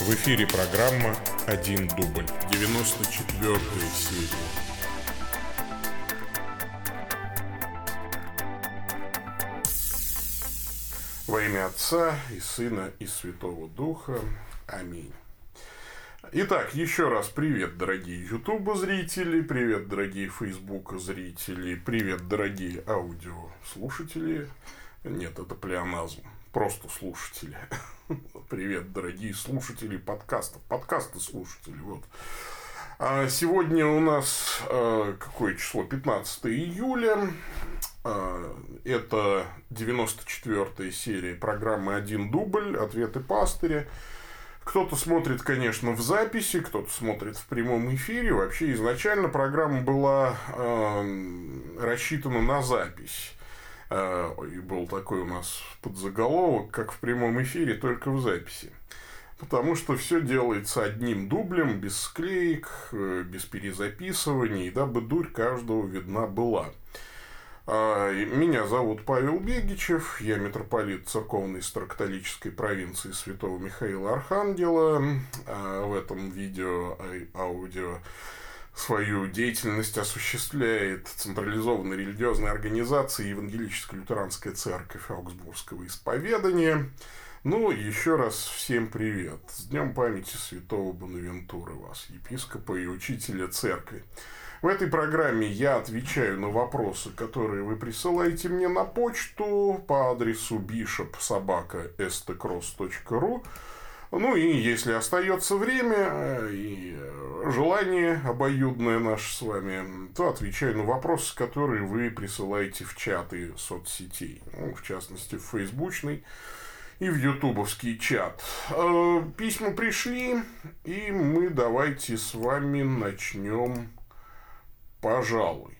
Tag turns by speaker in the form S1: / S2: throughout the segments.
S1: В эфире программа «Один дубль».
S2: 94 серия. Во имя Отца и Сына и Святого Духа. Аминь. Итак, еще раз привет, дорогие YouTube зрители, привет, дорогие Facebook зрители, привет, дорогие аудиослушатели. Нет, это плеоназм. Просто слушатели. Привет, дорогие слушатели подкастов. Подкасты слушатели. Вот. А сегодня у нас э, какое число? 15 июля. Э, это 94-я серия программы «Один дубль. Ответы пастыря». Кто-то смотрит, конечно, в записи, кто-то смотрит в прямом эфире. Вообще изначально программа была э, рассчитана на запись. Э, и был такой у нас подзаголовок, как в прямом эфире, только в записи. Потому что все делается одним дублем, без склеек, э, без перезаписываний, дабы дурь каждого видна была. А, меня зовут Павел Бегичев, я митрополит церковной старокатолической провинции Святого Михаила Архангела. А, в этом видео, аудио свою деятельность осуществляет централизованная религиозная организация Евангелическая лютеранская церковь Аугсбургского исповедания. Ну, еще раз всем привет. С Днем памяти святого Бонавентура вас, епископа и учителя церкви. В этой программе я отвечаю на вопросы, которые вы присылаете мне на почту по адресу bishopsobaka.stcross.ru ну и если остается время э, и желание обоюдное наше с вами, то отвечаю на вопросы, которые вы присылаете в чаты соцсетей. Ну, в частности, в фейсбучный и в ютубовский чат. Э, письма пришли, и мы давайте с вами начнем, пожалуй.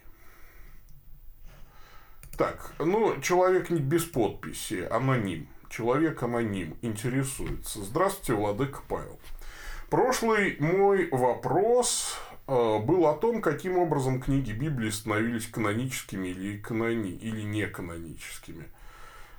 S2: Так, ну, человек не без подписи, аноним человек-аноним интересуется. Здравствуйте, Владыка Павел. Прошлый мой вопрос э, был о том, каким образом книги Библии становились каноническими или, канони, или не каноническими.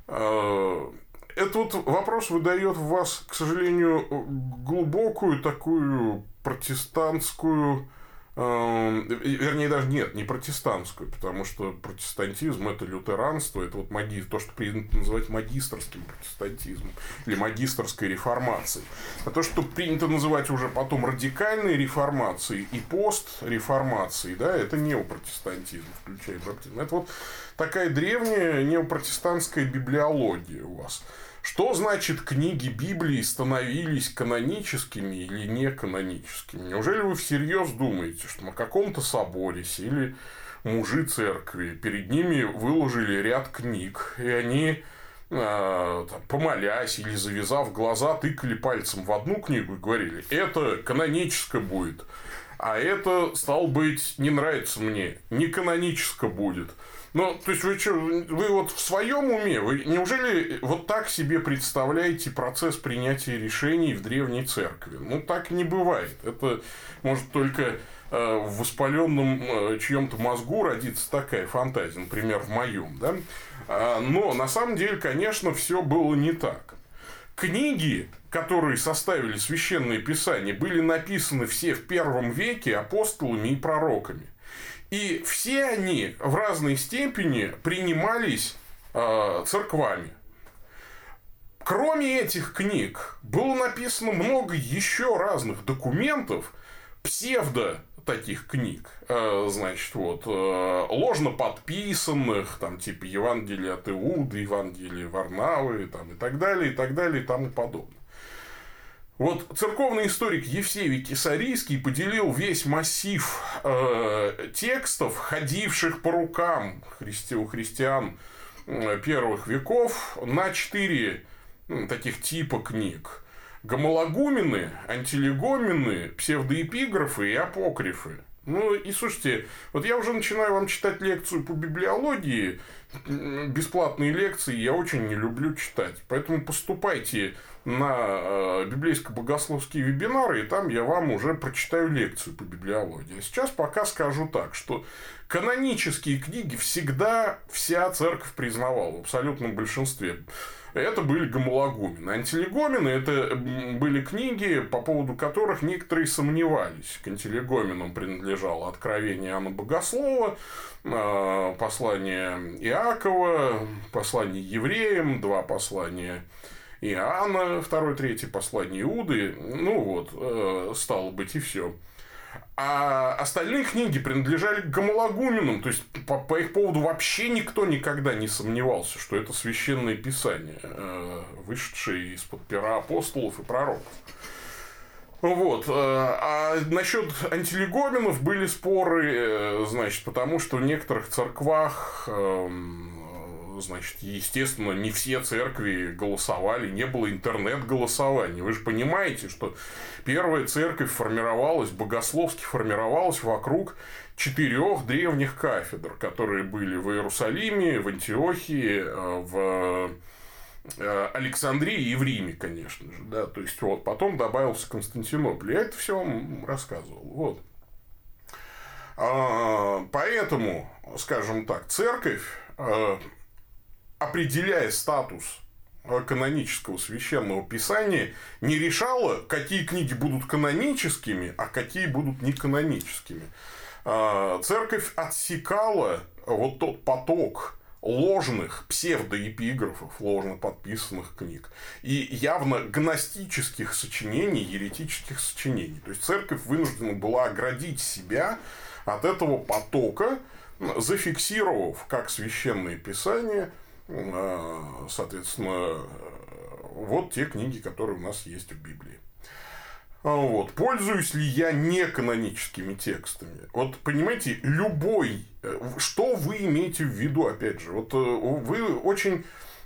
S2: Э, этот вот вопрос выдает в вас, к сожалению, глубокую такую протестантскую вернее, даже нет, не протестантскую, потому что протестантизм – это лютеранство, это вот маги, то, что принято называть магистрским протестантизмом или магистрской реформацией. А то, что принято называть уже потом радикальной реформацией и постреформацией, да, это неопротестантизм, включая баптизм. Это вот такая древняя неопротестантская библиология у вас. Что значит книги Библии становились каноническими или не каноническими? Неужели вы всерьез думаете, что на каком-то соборе сели мужи церкви, перед ними выложили ряд книг, и они там, помолясь или завязав глаза, тыкали пальцем в одну книгу и говорили, это каноническое будет, а это, стал быть, не нравится мне, не каноническое будет. Ну, то есть, вы что, вы вот в своем уме, вы неужели вот так себе представляете процесс принятия решений в древней церкви? Ну, так не бывает. Это может только э, в воспаленном э, чьем-то мозгу родится такая фантазия, например, в моем, да? А, но на самом деле, конечно, все было не так. Книги, которые составили священные писания, были написаны все в первом веке апостолами и пророками. И все они в разной степени принимались э, церквами. Кроме этих книг, было написано много еще разных документов, псевдо таких книг, э, значит, вот, э, ложно подписанных, там, типа Евангелия от Иуды, Евангелия Варнавы, там, и так далее, и так далее, и тому подобное. Вот церковный историк Евсевий Кисарийский поделил весь массив э, текстов, ходивших по рукам христи, у христиан э, первых веков, на четыре ну, таких типа книг. Гомологумены, антилегомены, псевдоэпиграфы и апокрифы. Ну и слушайте, вот я уже начинаю вам читать лекцию по библиологии, бесплатные лекции я очень не люблю читать. Поэтому поступайте на э, библейско-богословские вебинары, и там я вам уже прочитаю лекцию по библиологии. Сейчас пока скажу так, что канонические книги всегда вся церковь признавала в абсолютном большинстве это были гомологумены. Антилегомены – это были книги, по поводу которых некоторые сомневались. К антилегоменам принадлежало Откровение Иоанна Богослова, а, послание Иакова, послание евреям, два послания Иоанна, второе, третье послание Иуды. Ну вот, э, стало быть, и все. А остальные книги принадлежали к гомологуменам, то есть по, по их поводу вообще никто никогда не сомневался, что это священное писание, э, вышедшее из-под пера апостолов и пророков. Вот. Э, а насчет антилегоменов были споры, э, значит, потому что в некоторых церквах эм, значит, естественно, не все церкви голосовали, не было интернет-голосования. Вы же понимаете, что первая церковь формировалась, богословски формировалась вокруг четырех древних кафедр, которые были в Иерусалиме, в Антиохии, э, в э, Александрии и в Риме, конечно же, да, то есть вот потом добавился Константинополь, я это все рассказывал, вот. А, поэтому, скажем так, церковь э, определяя статус канонического священного писания, не решала, какие книги будут каноническими, а какие будут неканоническими. А, церковь отсекала вот тот поток ложных псевдоэпиграфов, ложно подписанных книг и явно гностических сочинений, еретических сочинений. То есть церковь вынуждена была оградить себя от этого потока, зафиксировав как священные писания – а, соответственно, вот те книги, которые у нас есть в Библии. А, вот. Пользуюсь ли я не каноническими текстами? Вот, понимаете, любой... Э, что вы имеете в виду, опять же? Вот э, вы очень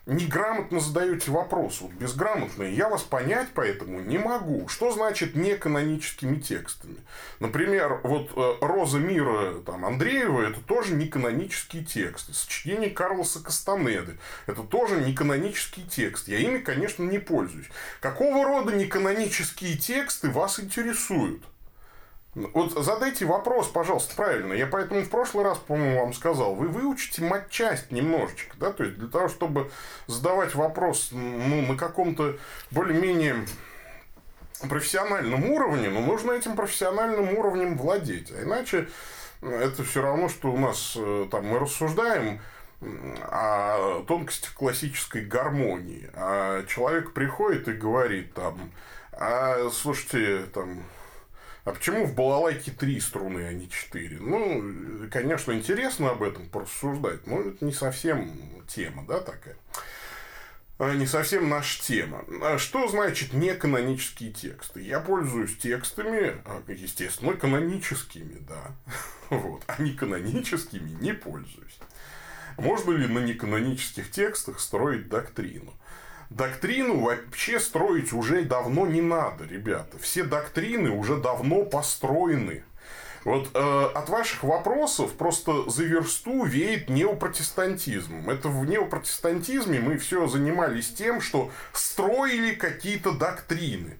S2: неграмотно задаете вопрос, вот безграмотные, я вас понять поэтому не могу. Что значит неканоническими текстами? Например, вот э, «Роза мира» там, Андреева – это тоже неканонические тексты. Сочинение Карлоса Кастанеды – это тоже неканонический текст. Я ими, конечно, не пользуюсь. Какого рода неканонические тексты вас интересуют? Вот задайте вопрос, пожалуйста, правильно. Я поэтому в прошлый раз, по-моему, вам сказал, вы выучите матчасть немножечко, да, то есть для того, чтобы задавать вопрос ну, на каком-то более-менее профессиональном уровне, но ну, нужно этим профессиональным уровнем владеть. А иначе это все равно, что у нас э, там мы рассуждаем о тонкостях классической гармонии. А человек приходит и говорит там, а слушайте, там, а почему в балалайке три струны, а не четыре? Ну, конечно, интересно об этом порассуждать, но это не совсем тема, да, такая. А, не совсем наша тема. А что значит неканонические тексты? Я пользуюсь текстами, естественно, каноническими, да. Вот. А не каноническими не пользуюсь. Можно ли на неканонических текстах строить доктрину? Доктрину вообще строить уже давно не надо, ребята. Все доктрины уже давно построены. Вот э, от ваших вопросов просто за версту веет неопротестантизмом. Это в неопротестантизме мы все занимались тем, что строили какие-то доктрины.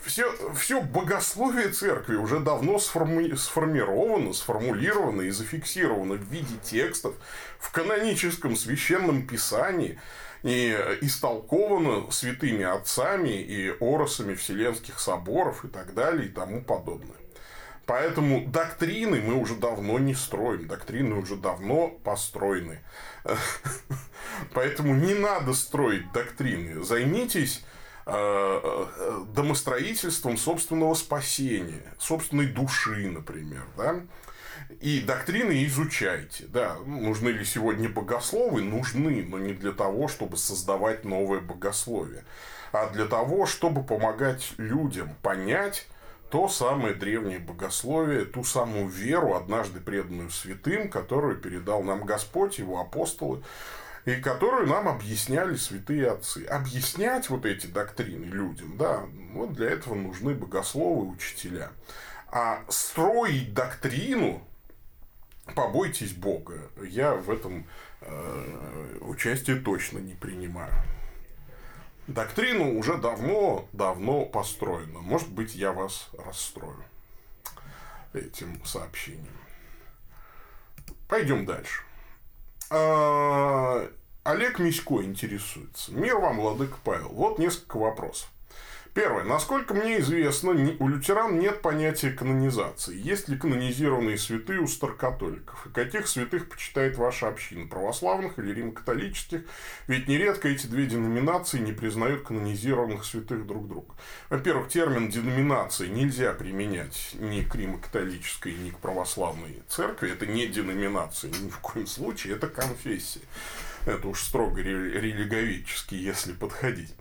S2: Все, все богословие церкви уже давно сформи, сформировано, сформулировано и зафиксировано в виде текстов в каноническом священном писании и истолковано святыми отцами и оросами вселенских соборов и так далее и тому подобное. Поэтому доктрины мы уже давно не строим, доктрины уже давно построены. Поэтому не надо строить доктрины. Займитесь э, э, домостроительством собственного спасения, собственной души, например. Да? И доктрины изучайте. Да, нужны ли сегодня богословы? Нужны, но не для того, чтобы создавать новое богословие, а для того, чтобы помогать людям понять то самое древнее богословие, ту самую веру, однажды преданную святым, которую передал нам Господь, его апостолы, и которую нам объясняли святые отцы. Объяснять вот эти доктрины людям, да, вот для этого нужны богословы, учителя. А строить доктрину, побойтесь Бога, я в этом э, участие точно не принимаю. Доктрина уже давно-давно построена. Может быть, я вас расстрою этим сообщением. Пойдем дальше. А, Олег Мисько интересуется. Мир вам, Владыка Павел. Вот несколько вопросов. Первое. Насколько мне известно, у лютеран нет понятия канонизации. Есть ли канонизированные святые у старокатоликов? И каких святых почитает ваша община? Православных или римо-католических? Ведь нередко эти две деноминации не признают канонизированных святых друг друга. Во-первых, термин деноминации нельзя применять ни к римо-католической, ни к православной церкви. Это не деноминация ни в коем случае, это конфессия. Это уж строго религовически, если подходить.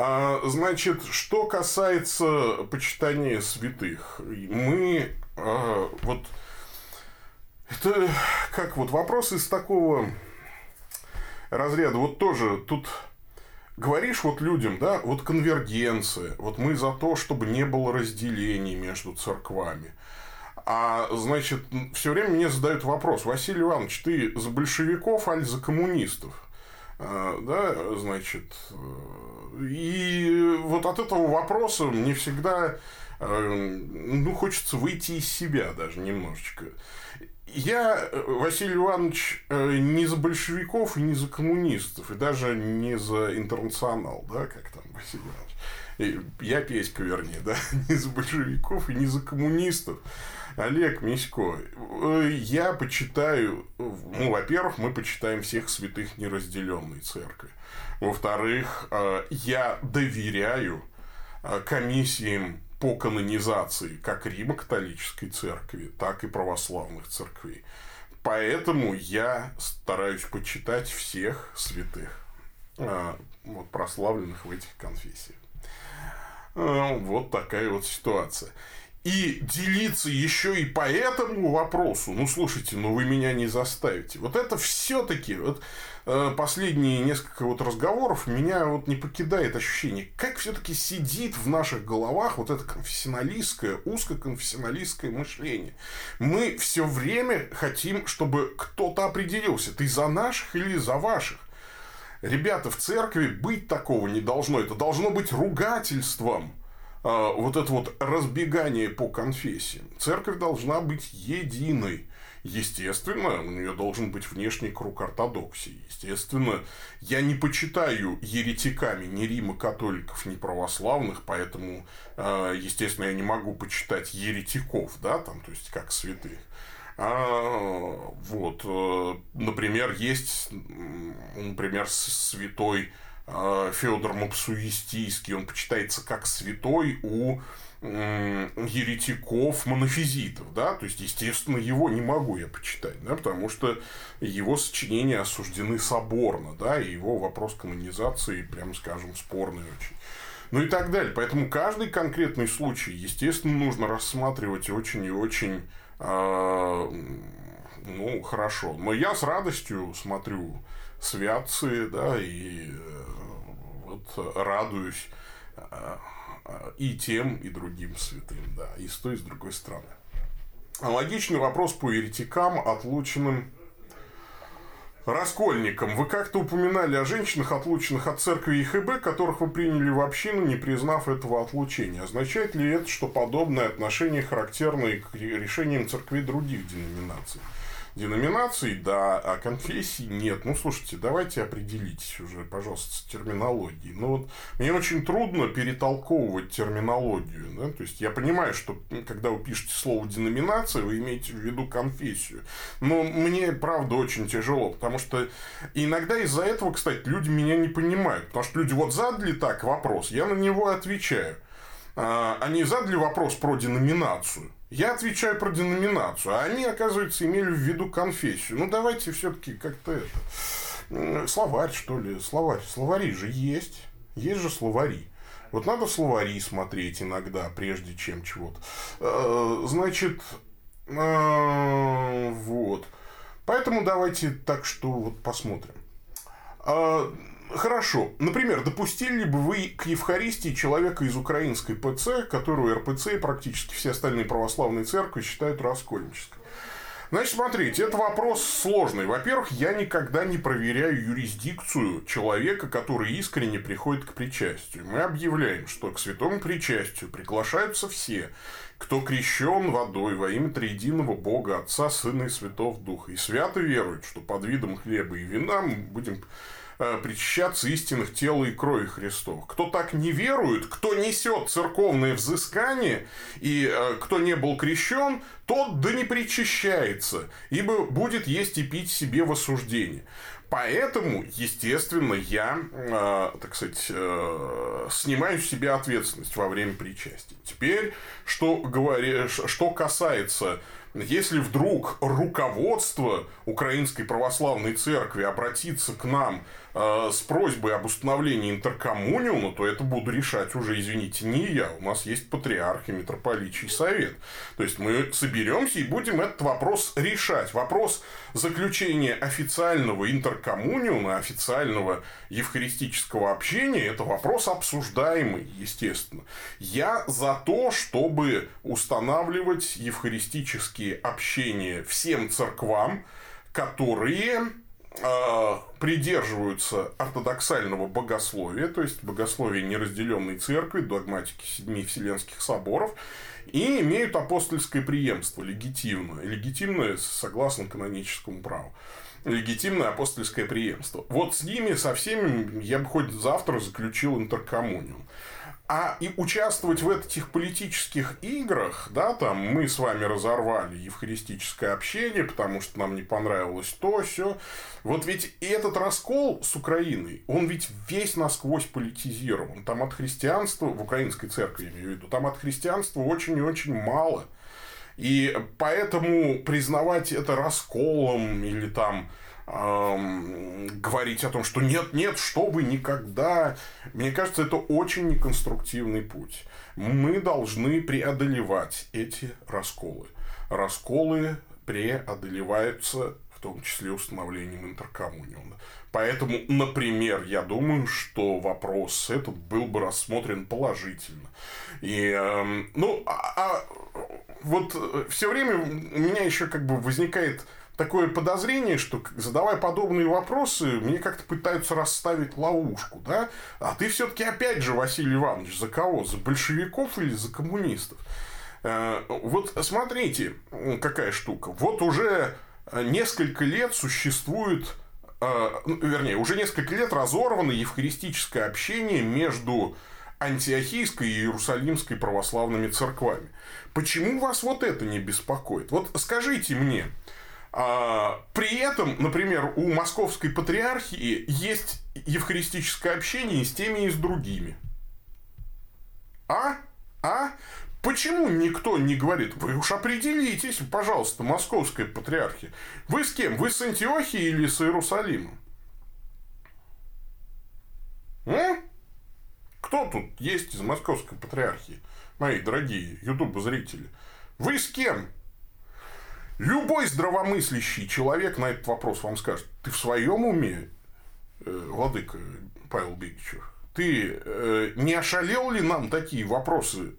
S2: А, значит, что касается почитания святых, мы а, вот это как вот вопрос из такого разряда. Вот тоже тут говоришь вот людям, да, вот конвергенция, вот мы за то, чтобы не было разделений между церквами. А, значит, все время мне задают вопрос, Василий Иванович, ты за большевиков, аль за коммунистов? А, да, значит, и вот от этого вопроса мне всегда э, ну, хочется выйти из себя даже немножечко. Я, Василий Иванович, э, не за большевиков и не за коммунистов, и даже не за интернационал, да, как там Василий Иванович. Я Песька, вернее, да, не за большевиков и не за коммунистов. Олег Мисько, э, я почитаю, ну, во-первых, мы почитаем всех святых неразделенной церкви. Во-вторых, э, я доверяю э, комиссиям по канонизации как Римо-католической церкви, так и православных церквей. Поэтому я стараюсь почитать всех святых, вот, прославленных в этих конфессиях. Вот такая вот ситуация и делиться еще и по этому вопросу, ну слушайте, ну вы меня не заставите. Вот это все-таки вот э, последние несколько вот разговоров меня вот не покидает ощущение, как все-таки сидит в наших головах вот это конфессионалистское, узкоконфессионалистское мышление. Мы все время хотим, чтобы кто-то определился, ты за наших или за ваших. Ребята, в церкви быть такого не должно. Это должно быть ругательством а, вот это вот разбегание по конфессиям. Церковь должна быть единой. Естественно, у нее должен быть внешний круг ортодоксии. Естественно, я не почитаю еретиками ни Рима католиков, ни православных, поэтому, а, естественно, я не могу почитать еретиков, да, там, то есть, как святых. А, вот, э, например, есть, например, святой Э, Федор Мапсуистийский, он почитается как святой у еретиков, монофизитов, да, то есть, естественно, его не могу я почитать, да, потому что его сочинения осуждены соборно, да, и его вопрос канонизации, прямо скажем, спорный очень. Ну и так далее. Поэтому каждый конкретный случай, естественно, нужно рассматривать очень и очень э, ну, хорошо. Но я с радостью смотрю святцы, да, и э, вот радуюсь э, э, и тем, и другим святым, да, и с той, и с другой стороны. Аналогичный вопрос по еретикам, отлученным Раскольникам, вы как-то упоминали о женщинах, отлученных от церкви и ХБ, которых вы приняли в общину, не признав этого отлучения. Означает ли это, что подобное отношение характерно и к решениям церкви других деноминаций? Деноминаций, да, а конфессий нет. Ну, слушайте, давайте определитесь уже, пожалуйста, с терминологией. Ну, вот мне очень трудно перетолковывать терминологию. Да? То есть, я понимаю, что когда вы пишете слово деноминация, вы имеете в виду конфессию. Но мне, правда, очень тяжело, потому что иногда из-за этого, кстати, люди меня не понимают. Потому что люди вот задали так вопрос, я на него отвечаю. А, они задали вопрос про деноминацию. Я отвечаю про деноминацию, а они, оказывается, имели в виду конфессию. Ну, давайте все-таки как-то это... Словарь, что ли? Словарь. Словари же есть. Есть же словари. Вот надо словари смотреть иногда, прежде чем чего-то. Э, значит, э, вот. Поэтому давайте так что вот посмотрим. Хорошо. Например, допустили ли бы вы к Евхаристии человека из украинской ПЦ, которую РПЦ и практически все остальные православные церкви считают раскольнической? Значит, смотрите, это вопрос сложный. Во-первых, я никогда не проверяю юрисдикцию человека, который искренне приходит к причастию. Мы объявляем, что к святому причастию приглашаются все, кто крещен водой во имя триединого Бога, Отца, Сына и Святого Духа, и свято верует, что под видом хлеба и вина мы будем причащаться истинных тела и крови Христов. Кто так не верует, кто несет церковное взыскание, и э, кто не был крещен, тот да не причащается, ибо будет есть и пить себе в осуждение. Поэтому, естественно, я, э, так сказать, э, снимаю с себя ответственность во время причастия. Теперь, что, говори, что касается если вдруг руководство Украинской Православной Церкви обратится к нам э, с просьбой об установлении интеркоммуниума, то это буду решать уже, извините, не я. У нас есть патриарх и митрополичий совет. То есть мы соберемся и будем этот вопрос решать. Вопрос заключения официального интеркоммуниума, официального евхаристического общения, это вопрос обсуждаемый, естественно. Я за то, чтобы устанавливать евхаристические общения всем церквам, которые придерживаются ортодоксального богословия, то есть богословия неразделенной церкви, догматики семи вселенских соборов, и имеют апостольское преемство легитимное, легитимное согласно каноническому праву легитимное апостольское преемство. Вот с ними, со всеми, я бы хоть завтра заключил интеркоммуниум. А и участвовать в этих политических играх, да, там мы с вами разорвали евхаристическое общение, потому что нам не понравилось то, все. Вот ведь и этот раскол с Украиной, он ведь весь насквозь политизирован. Там от христианства, в украинской церкви я имею в виду, там от христианства очень и очень мало. И поэтому признавать это расколом или там говорить о том, что нет, нет, что вы никогда. Мне кажется, это очень неконструктивный путь. Мы должны преодолевать эти расколы. Расколы преодолеваются в том числе установлением интеркоммуниума. Поэтому, например, я думаю, что вопрос этот был бы рассмотрен положительно. И, э, ну, а, а вот все время у меня еще как бы возникает такое подозрение, что задавая подобные вопросы, мне как-то пытаются расставить ловушку, да? А ты все-таки опять же, Василий Иванович, за кого? За большевиков или за коммунистов? Э, вот смотрите, какая штука. Вот уже несколько лет существует, э, ну, вернее, уже несколько лет разорвано евхаристическое общение между антиохийской и иерусалимской православными церквами. Почему вас вот это не беспокоит? Вот скажите мне, при этом, например, у московской патриархии есть евхаристическое общение с теми и с другими. А? А? Почему никто не говорит, вы уж определитесь, пожалуйста, московская патриархия. Вы с кем? Вы с Антиохией или с Иерусалимом? А? Кто тут есть из московской патриархии, мои дорогие ютуб-зрители? Вы с кем? Любой здравомыслящий человек на этот вопрос вам скажет, ты в своем уме, э, владыка Павел Бегичев, ты э, не ошалел ли нам такие вопросы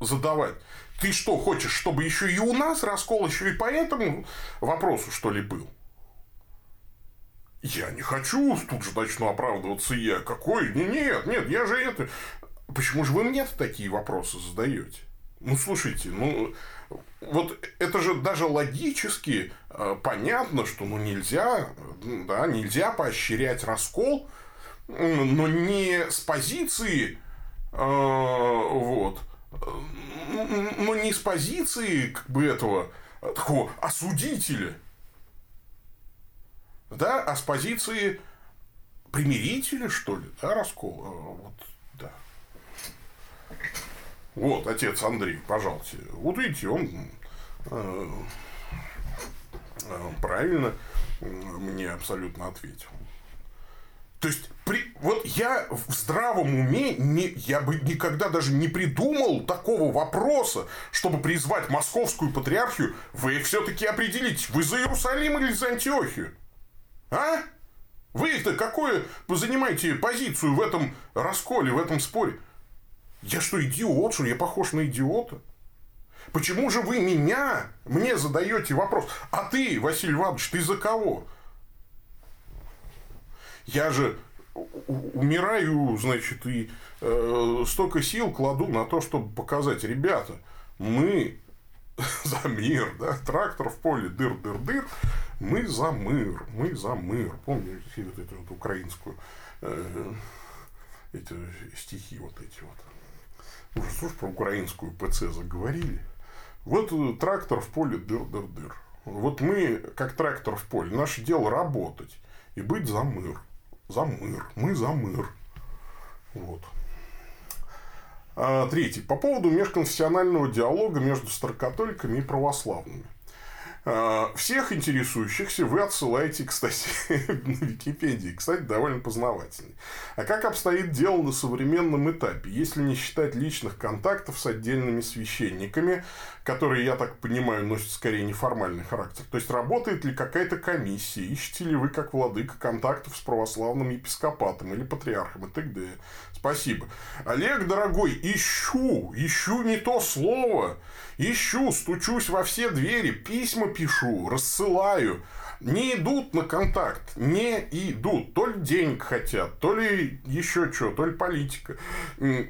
S2: задавать? Ты что, хочешь, чтобы еще и у нас раскол еще и по этому вопросу, что ли, был? Я не хочу, тут же начну оправдываться я. Какой? Нет, нет, я же это... Почему же вы мне такие вопросы задаете? Ну, слушайте, ну, вот это же даже логически э, понятно, что ну, нельзя, да, нельзя поощрять раскол, но не с позиции, э, вот, но не с позиции как бы этого такого осудителя, да, а с позиции примирителя, что ли, да, раскол, э, вот, вот, отец Андрей, пожалуйста. Вот видите, он э, э, правильно мне абсолютно ответил. То есть, при, вот я в здравом уме, не, я бы никогда даже не придумал такого вопроса, чтобы призвать московскую патриархию, вы все-таки определитесь, вы за Иерусалим или за Антиохию? А? Вы-то вы занимаете позицию в этом расколе, в этом споре? Я что, идиот, что я похож на идиота? Почему же вы меня, мне задаете вопрос, а ты, Василий Иванович, ты за кого? Я же умираю, значит, и э, столько сил кладу на то, чтобы показать, ребята, мы за мир, да, трактор в поле, дыр-дыр-дыр, мы за мир, мы за мир. Помните вот эту вот украинскую, э, эти стихи вот эти вот. Уже ж про украинскую ПЦ заговорили. Вот э, трактор в поле, дыр-дыр-дыр. Вот мы, как трактор в поле, наше дело работать и быть за мир. За мир. Мы за мир. Вот. А, третий. По поводу межконфессионального диалога между старокатоликами и православными. А, всех интересующихся вы отсылаете, кстати, на Википедии. Кстати, довольно познавательный. А как обстоит дело на современном этапе, если не считать личных контактов с отдельными священниками, которые, я так понимаю, носят скорее неформальный характер? То есть, работает ли какая-то комиссия? Ищете ли вы, как владыка, контактов с православным епископатом или патриархом и т.д.? Спасибо. Олег, дорогой, ищу, ищу не то слово. Ищу, стучусь во все двери, письма пишу, рассылаю. Не идут на контакт, не идут. То ли денег хотят, то ли еще что, то ли политика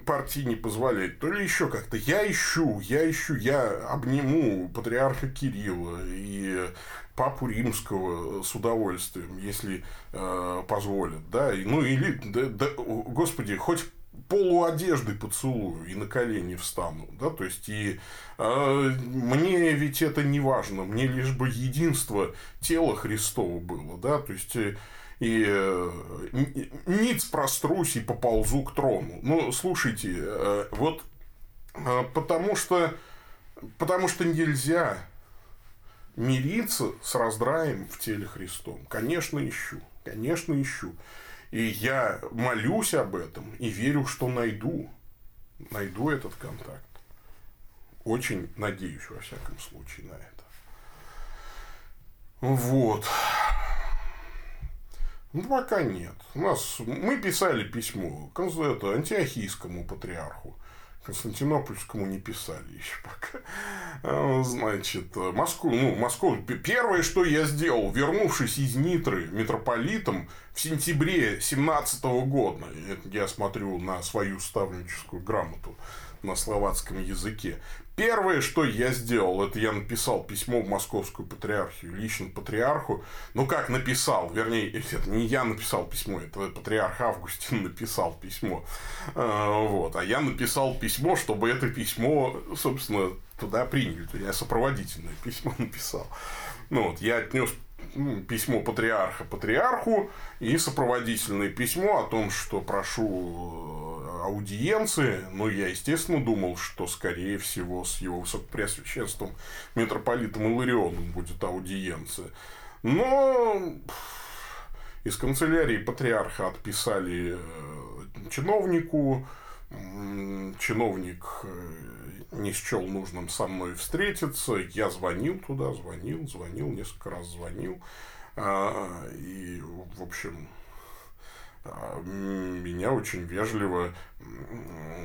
S2: партии не позволяет, то ли еще как-то. Я ищу, я ищу, я обниму патриарха Кирилла и папу римского с удовольствием, если э, позволят, да, ну или, да, да, господи, хоть полу одежды поцелую и на колени встану, да, то есть и э, мне ведь это не важно, мне лишь бы единство тела Христова было, да, то есть э, и э, ниц прострусь и поползу к трону. Ну, слушайте, э, вот э, потому что потому что нельзя мириться с раздраем в теле Христом. Конечно, ищу, конечно, ищу. И я молюсь об этом и верю, что найду. Найду этот контакт. Очень надеюсь, во всяком случае, на это. Вот. Ну, пока нет. У нас, мы писали письмо это, антиохийскому патриарху. Константинопольскому не писали еще пока. А, значит, Москву, ну, Москву. Первое, что я сделал, вернувшись из Нитры митрополитом в сентябре 17 года, я смотрю на свою ставническую грамоту на словацком языке. Первое, что я сделал, это я написал письмо в Московскую патриархию, лично патриарху. Ну, как написал, вернее, это не я написал письмо, это патриарх Августин написал письмо. А, вот. А я написал письмо, чтобы это письмо, собственно, туда приняли. Я сопроводительное письмо написал. Ну, вот, я отнес письмо патриарха патриарху и сопроводительное письмо о том, что прошу аудиенции, но я, естественно, думал, что, скорее всего, с его высокопреосвященством митрополитом Иларионом будет аудиенция. Но из канцелярии патриарха отписали э, чиновнику, чиновник э, не счел нужным со мной встретиться, я звонил туда, звонил, звонил, несколько раз звонил, а, и, в общем, а, меня очень вежливо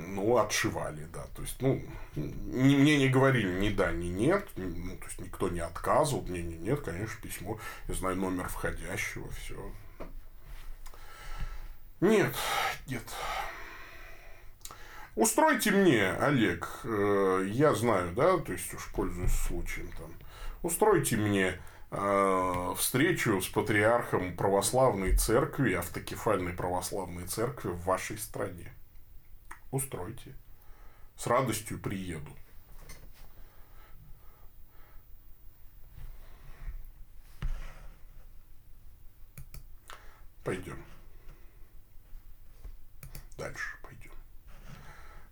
S2: ну, отшивали, да. То есть, ну, мне не говорили ни да, ни нет. Ну, то есть, никто не отказывал. Мне не нет, конечно, письмо. Я знаю номер входящего, все. Нет, нет. Устройте мне, Олег, э, я знаю, да, то есть уж пользуюсь случаем там. Устройте мне Э, встречу с патриархом православной церкви, автокефальной православной церкви в вашей стране. Устройте. С радостью приеду. Пойдем. Дальше.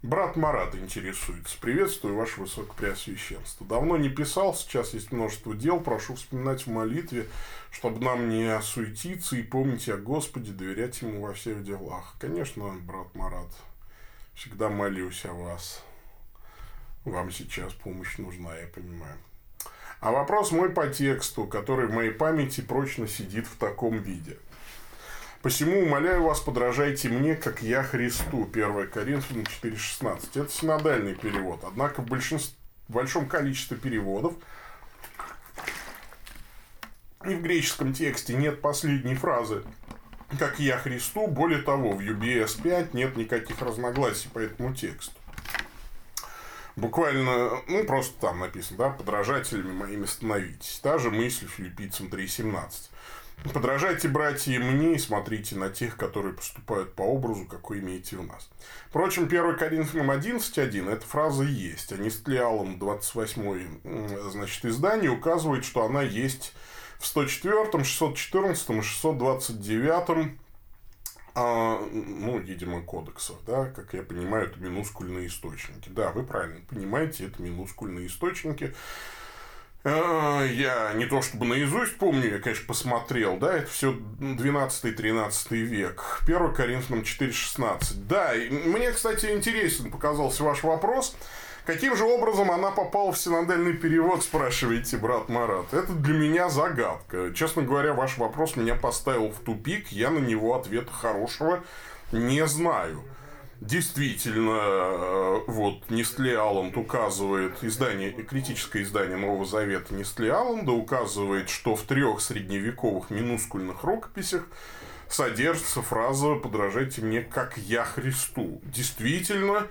S2: Брат Марат интересуется. Приветствую, Ваше Высокопреосвященство. Давно не писал, сейчас есть множество дел. Прошу вспоминать в молитве, чтобы нам не осуетиться и помнить о Господе, доверять Ему во всех делах. Конечно, брат Марат, всегда молюсь о вас. Вам сейчас помощь нужна, я понимаю. А вопрос мой по тексту, который в моей памяти прочно сидит в таком виде. Посему умоляю вас, подражайте мне, как я Христу. 1 Коринфянам 4.16. Это синодальный перевод. Однако в, большинстве, в большом количестве переводов и в греческом тексте нет последней фразы как я Христу. Более того, в UBS 5 нет никаких разногласий по этому тексту. Буквально, ну, просто там написано, да, подражателями моими становитесь. Та же мысль филиппийцам 3.17. Подражайте, братья, мне, и смотрите на тех, которые поступают по образу, какой имеете у нас. Впрочем, 1 Коринфянам 11.1 эта фраза есть. А Нестлиалом 28 значит, издание указывает, что она есть в 104, 614 и 629 а, ну, видимо, кодексов, да, как я понимаю, это минускульные источники. Да, вы правильно понимаете, это минускульные источники. А, я не то чтобы наизусть помню, я, конечно, посмотрел, да, это все 12-13 век. 1 Коринфянам 4.16. Да, мне, кстати, интересен показался ваш вопрос. Каким же образом она попала в синодальный перевод, спрашиваете, брат Марат? Это для меня загадка. Честно говоря, ваш вопрос меня поставил в тупик. Я на него ответа хорошего не знаю. Действительно, э, вот Нестле Алланд указывает, издание, критическое издание Нового Завета Нестле Алланда указывает, что в трех средневековых минускульных рукописях содержится фраза «подражайте мне, как я Христу». Действительно,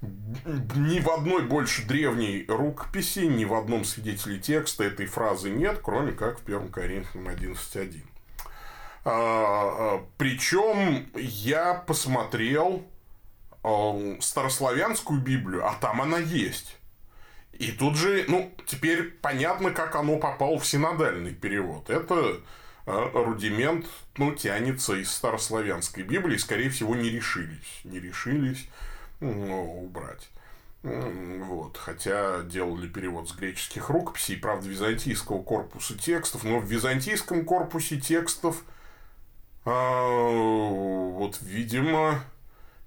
S2: ни в одной больше древней рукописи, ни в одном свидетеле текста этой фразы нет, кроме как в 1 Коринфянам 11.1. А, а, Причем я посмотрел а, старославянскую Библию, а там она есть. И тут же, ну, теперь понятно, как оно попало в синодальный перевод. Это рудимент, ну, тянется из старославянской Библии, скорее всего, не решились. Не решились ну, убрать. Вот. Хотя делали перевод с греческих рукописей, правда, византийского корпуса текстов, но в византийском корпусе текстов а, вот, видимо,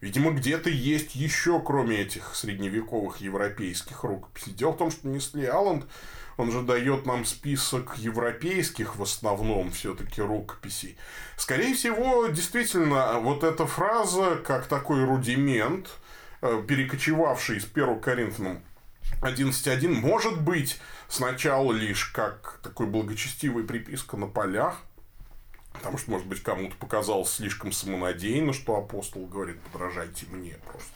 S2: видимо, где-то есть еще, кроме этих средневековых европейских рукописей. Дело в том, что Несли Алланд, он же дает нам список европейских в основном все-таки рукописей. Скорее всего, действительно, вот эта фраза, как такой рудимент – Э, перекочевавший из 1 Коринфянам 11.1, может быть сначала лишь как такой благочестивый приписка на полях, потому что, может быть, кому-то показалось слишком самонадеянно, что апостол говорит, подражайте мне просто.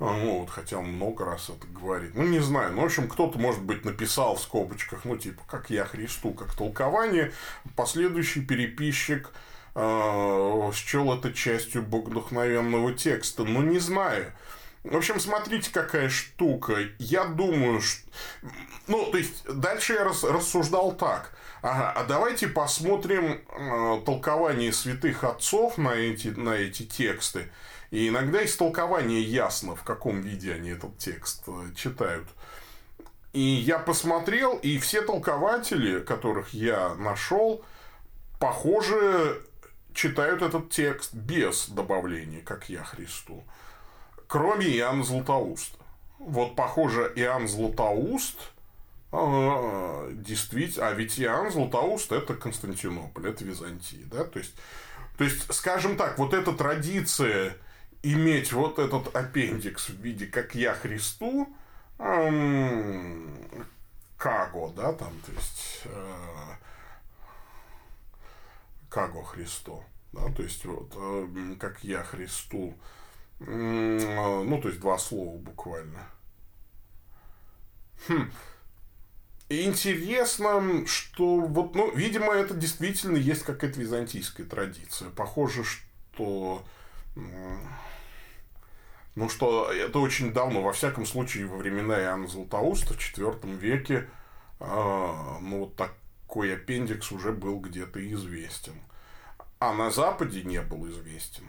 S2: Ну, вот, хотя он много раз это говорит. Ну, не знаю. Ну, в общем, кто-то, может быть, написал в скобочках, ну, типа, как я Христу, как толкование. Последующий переписчик э, счел это частью богодухновенного текста. Ну, не знаю. В общем, смотрите, какая штука. Я думаю, что... Ну, то есть, дальше я рас... рассуждал так. Ага, а давайте посмотрим э, толкование святых отцов на эти, на эти тексты. И иногда из толкования ясно, в каком виде они этот текст э, читают. И я посмотрел, и все толкователи, которых я нашел, похоже, читают этот текст без добавления, как я Христу кроме Иоанна Златоуста. Вот, похоже, Иоанн Златоуст действительно... А ведь Иоанн Златоуст – это Константинополь, это Византия, да? То есть, то есть, скажем так, вот эта традиция иметь вот этот аппендикс в виде «как я Христу», эм, Каго, да, там, то есть, э, Каго Христо, да, то есть, вот, э, как я Христу, ну, то есть два слова буквально. Хм. Интересно, что вот, ну, видимо, это действительно есть какая-то византийская традиция. Похоже, что ну, что это очень давно, во всяком случае, во времена Иоанна Златоуста в IV веке, э, ну, вот такой аппендикс уже был где-то известен. А на Западе не был известен.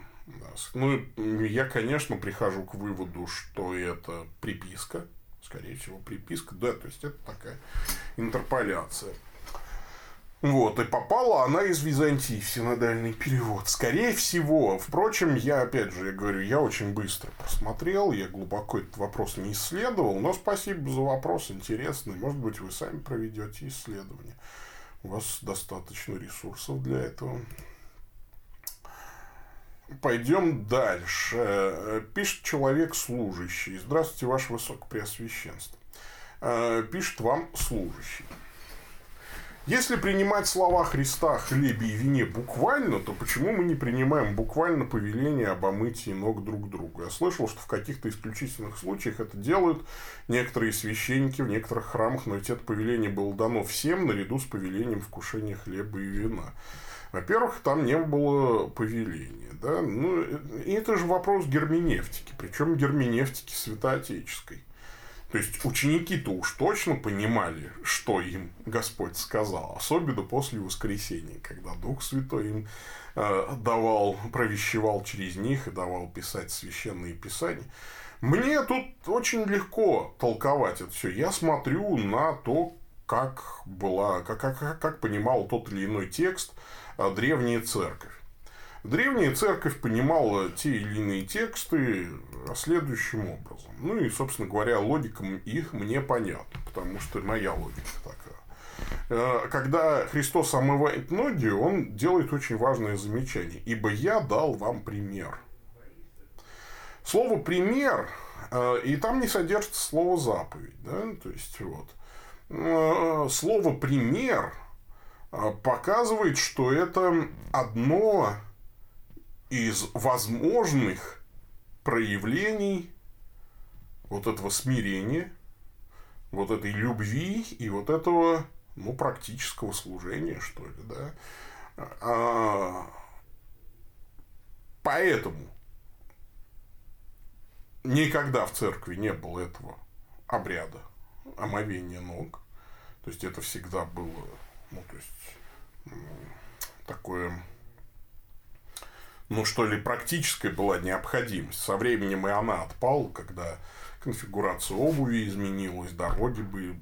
S2: Ну, я, конечно, прихожу к выводу, что это приписка. Скорее всего, приписка. Да, то есть, это такая интерполяция. Вот, и попала она из Византии в синодальный перевод. Скорее всего. Впрочем, я, опять же, я говорю, я очень быстро просмотрел, я глубоко этот вопрос не исследовал, но спасибо за вопрос интересный. Может быть, вы сами проведете исследование. У вас достаточно ресурсов для этого. Пойдем дальше. Пишет человек служащий. Здравствуйте, Ваше Высокопреосвященство. Пишет вам служащий. Если принимать слова Христа о хлебе и вине буквально, то почему мы не принимаем буквально повеление об омытии ног друг друга? Я слышал, что в каких-то исключительных случаях это делают некоторые священники в некоторых храмах, но ведь это повеление было дано всем наряду с повелением вкушения хлеба и вина. Во-первых, там не было повеления. Да? Ну, и это же вопрос герменевтики, причем герменевтики святоотеческой. То есть ученики-то уж точно понимали, что им Господь сказал, особенно после воскресения, когда Дух Святой им э, давал, провещевал через них и давал писать священные писания. Мне тут очень легко толковать это все. Я смотрю на то, как была, как, как, как понимал тот или иной текст древняя церковь. Древняя церковь понимала те или иные тексты следующим образом. Ну и, собственно говоря, логика их мне понятна, потому что моя логика такая. Э, когда Христос омывает ноги, он делает очень важное замечание. «Ибо я дал вам пример». Слово «пример» э, и там не содержится слово «заповедь». Да? То есть, вот. Э, слово «пример» показывает, что это одно из возможных проявлений вот этого смирения, вот этой любви и вот этого ну, практического служения, что ли, да. А, поэтому никогда в церкви не было этого обряда омовения ног. То есть это всегда было, ну, то есть такое ну, что ли, практическая была необходимость. Со временем и она отпала, когда конфигурация обуви изменилась, дороги бы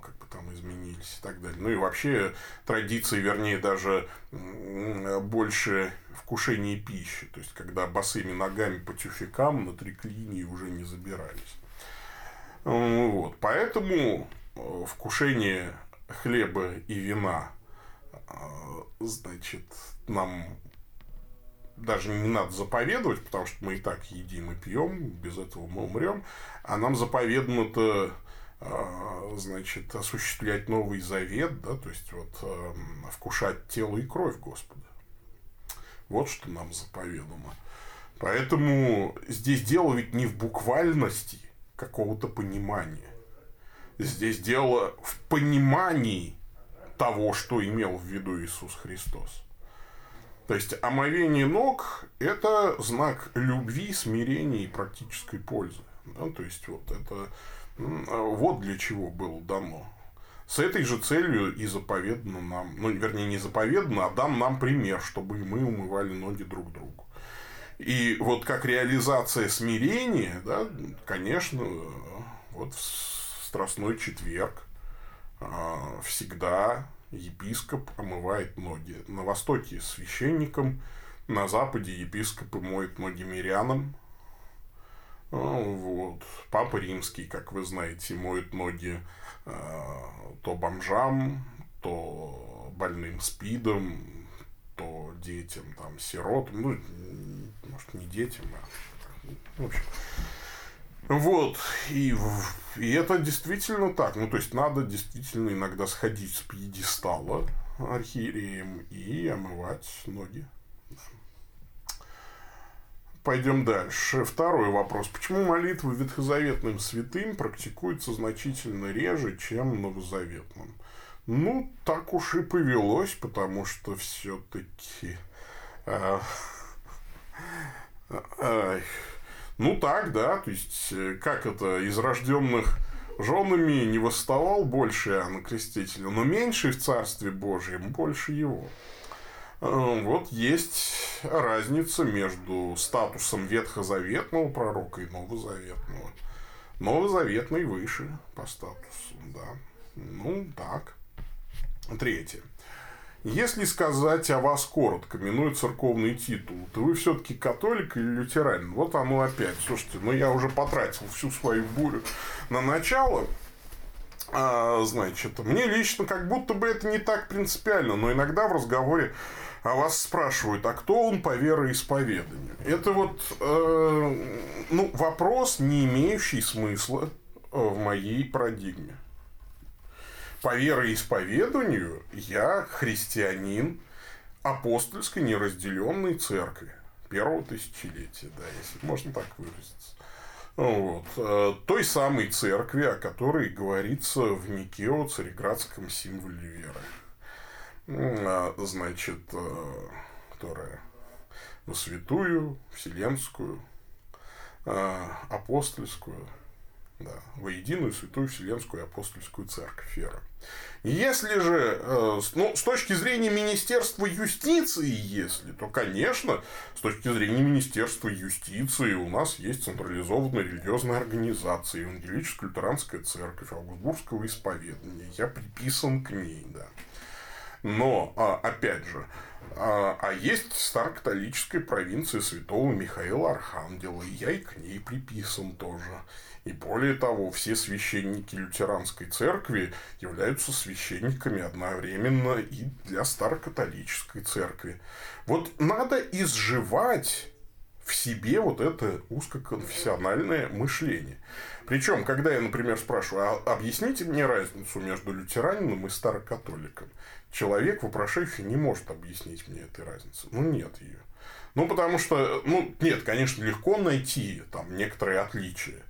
S2: как бы там изменились и так далее. Ну и вообще традиции, вернее, даже больше вкушения пищи. То есть, когда босыми ногами по тюфякам на триклинии уже не забирались. Вот. Поэтому э, вкушение хлеба и вина э, значит, нам даже не надо заповедовать, потому что мы и так едим и пьем, без этого мы умрем, а нам заповедано-то а, значит, осуществлять Новый Завет, да, то есть вот эм, вкушать тело и кровь Господа. Вот что нам заповедано. Поэтому здесь дело ведь не в буквальности какого-то понимания. Здесь дело в понимании того, что имел в виду Иисус Христос. То есть омовение ног – это знак любви, смирения и практической пользы. Да? То есть вот это вот для чего было дано. С этой же целью и заповедано нам, ну, вернее, не заповедано, а дам нам пример, чтобы мы умывали ноги друг другу. И вот как реализация смирения, да, конечно, вот Страстной четверг а, всегда епископ омывает ноги. На востоке священником, на западе епископы моют ноги мирянам. Ну, вот. Папа римский, как вы знаете, моет ноги э, то бомжам, то больным спидом, то детям, там, сиротам, ну, может, не детям, а, в общем, вот. И, и это действительно так. Ну, то есть, надо действительно иногда сходить с пьедестала архиереем и омывать ноги. Пойдем дальше. Второй вопрос. Почему молитвы ветхозаветным святым практикуются значительно реже, чем новозаветным? Ну, так уж и повелось, потому что все-таки... Э, э, ну так, да, то есть, э, как это, из рожденных женами не восставал больше Иоанна Крестителя, но меньше в Царстве Божьем, больше его. Э, вот есть разница между статусом ветхозаветного пророка и новозаветного. Новозаветный выше по статусу, да. Ну, так. Третье. Если сказать о вас коротко, минуя церковный титул, то вы все-таки католик или лютеранин? Вот оно опять. Слушайте, ну я уже потратил всю свою бурю на начало. А, значит, мне лично как будто бы это не так принципиально, но иногда в разговоре а вас спрашивают, а кто он по вероисповеданию? Это вот э, ну, вопрос, не имеющий смысла в моей парадигме. По вероисповеданию я христианин апостольской неразделенной церкви первого тысячелетия, да, если можно так выразиться. Вот. Э, той самой церкви, о которой говорится в Никео, цареградском символе веры. А, значит, э, которая на святую, вселенскую, э, апостольскую, да, воединую святую вселенскую апостольскую церковь веры. Если же, э, ну, с точки зрения Министерства юстиции, если, то, конечно, с точки зрения Министерства юстиции у нас есть централизованная религиозная организация, Евангелическая лютеранская церковь Аугсбургского исповедания. Я приписан к ней, да. Но, а, опять же, а, а есть старокатолическая провинция святого Михаила Архангела, и я и к ней приписан тоже. И более того, все священники лютеранской церкви являются священниками одновременно и для старокатолической церкви. Вот надо изживать в себе вот это узкоконфессиональное мышление. Причем, когда я, например, спрашиваю, а объясните мне разницу между лютеранином и старокатоликом, человек, вопрошающий, не может объяснить мне этой разницы. Ну, нет ее. Ну, потому что, ну, нет, конечно, легко найти там некоторые отличия.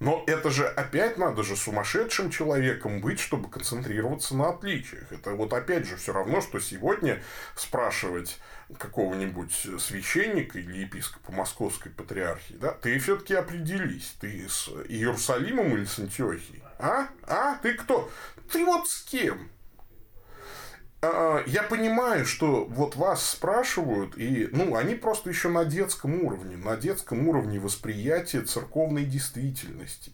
S2: Но это же опять надо же сумасшедшим человеком быть, чтобы концентрироваться на отличиях. Это вот опять же все равно, что сегодня спрашивать какого-нибудь священника или епископа Московской патриархии, да, ты все-таки определись, ты с Иерусалимом или с Антиохией? А? А? Ты кто? Ты вот с кем? А, я понимаю, что вот вас спрашивают, и ну, они просто еще на детском уровне, на детском уровне восприятия церковной действительности.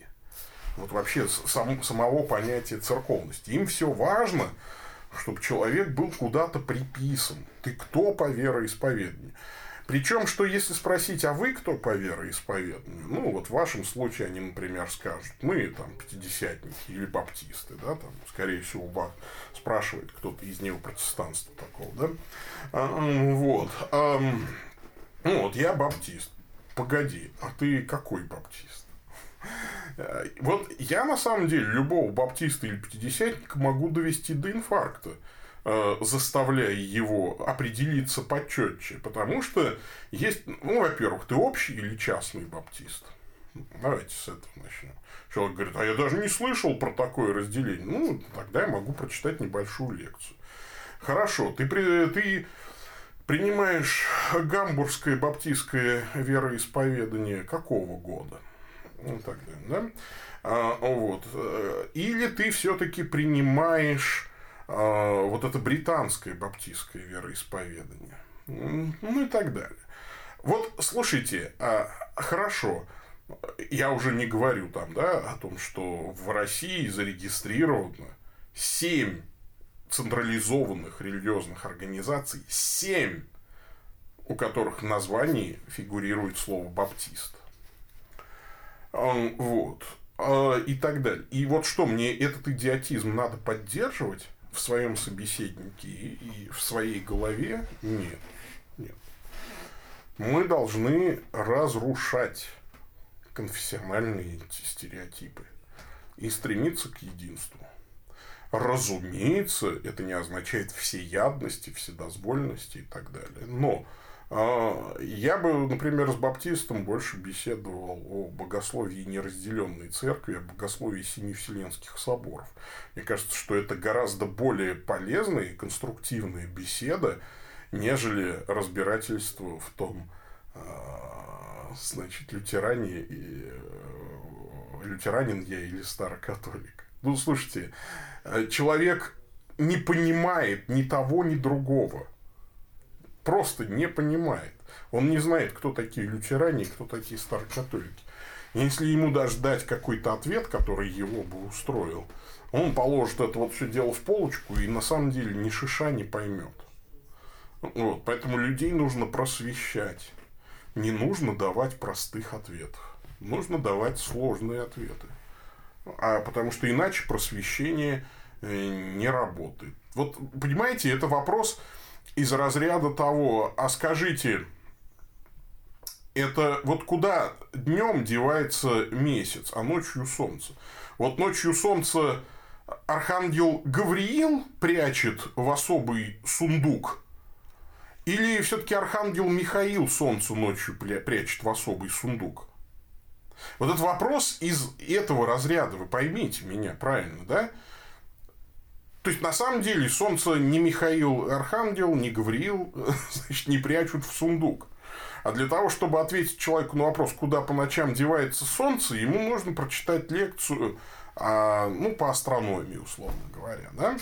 S2: Вот вообще сам, самого понятия церковности. Им все важно, чтобы человек был куда-то приписан. Ты кто по вероисповеданию? Причем, что если спросить, а вы кто по вероисповеданию? Ну, вот в вашем случае они, например, скажут, мы там пятидесятники или баптисты, да, там, скорее всего, вас спрашивает кто-то из неопротестанства такого, да. А, вот. А, ну, вот я баптист. Погоди, а ты какой баптист? Вот я на самом деле любого баптиста или пятидесятника могу довести до инфаркта. Э, заставляя его определиться почетче. Потому что есть, ну, во-первых, ты общий или частный баптист. Давайте с этого начнем. Человек говорит, а я даже не слышал про такое разделение. Ну, тогда я могу прочитать небольшую лекцию. Хорошо, ты, ты принимаешь гамбургское баптистское вероисповедание какого года? Ну, так да? А, вот. Или ты все-таки принимаешь вот это британское баптистское вероисповедание. Ну и так далее. Вот, слушайте, а, хорошо, я уже не говорю там, да, о том, что в России зарегистрировано 7 централизованных религиозных организаций, 7, у которых в названии фигурирует слово баптист. Вот. А, и так далее. И вот что, мне этот идиотизм надо поддерживать? В своем собеседнике и в своей голове нет. Нет. Мы должны разрушать конфессиональные стереотипы и стремиться к единству. Разумеется, это не означает всеядности, вседозвольности и так далее. Но я бы, например, с баптистом больше беседовал о богословии неразделенной церкви, о богословии семи соборов. Мне кажется, что это гораздо более полезная и конструктивная беседа, нежели разбирательство в том, а, значит, лютеране и э, лютеранин я или старокатолик. Ну, слушайте, э, человек не понимает ни того, ни другого просто не понимает. Он не знает, кто такие лютеране кто такие старокатолики. Если ему даже дать какой-то ответ, который его бы устроил, он положит это вот все дело в полочку и на самом деле ни шиша не поймет. Вот, поэтому людей нужно просвещать. Не нужно давать простых ответов. Нужно давать сложные ответы. А потому что иначе просвещение э, не работает. Вот, понимаете, это вопрос из разряда того, а скажите, это вот куда днем девается месяц, а ночью солнце? Вот ночью солнце архангел Гавриил прячет в особый сундук? Или все-таки архангел Михаил солнце ночью прячет в особый сундук? Вот этот вопрос из этого разряда, вы поймите меня правильно, да? То есть, на самом деле, солнце не Михаил Архангел, не Гавриил, значит, не прячут в сундук. А для того, чтобы ответить человеку на вопрос, куда по ночам девается солнце, ему нужно прочитать лекцию а, ну, по астрономии, условно говоря, да?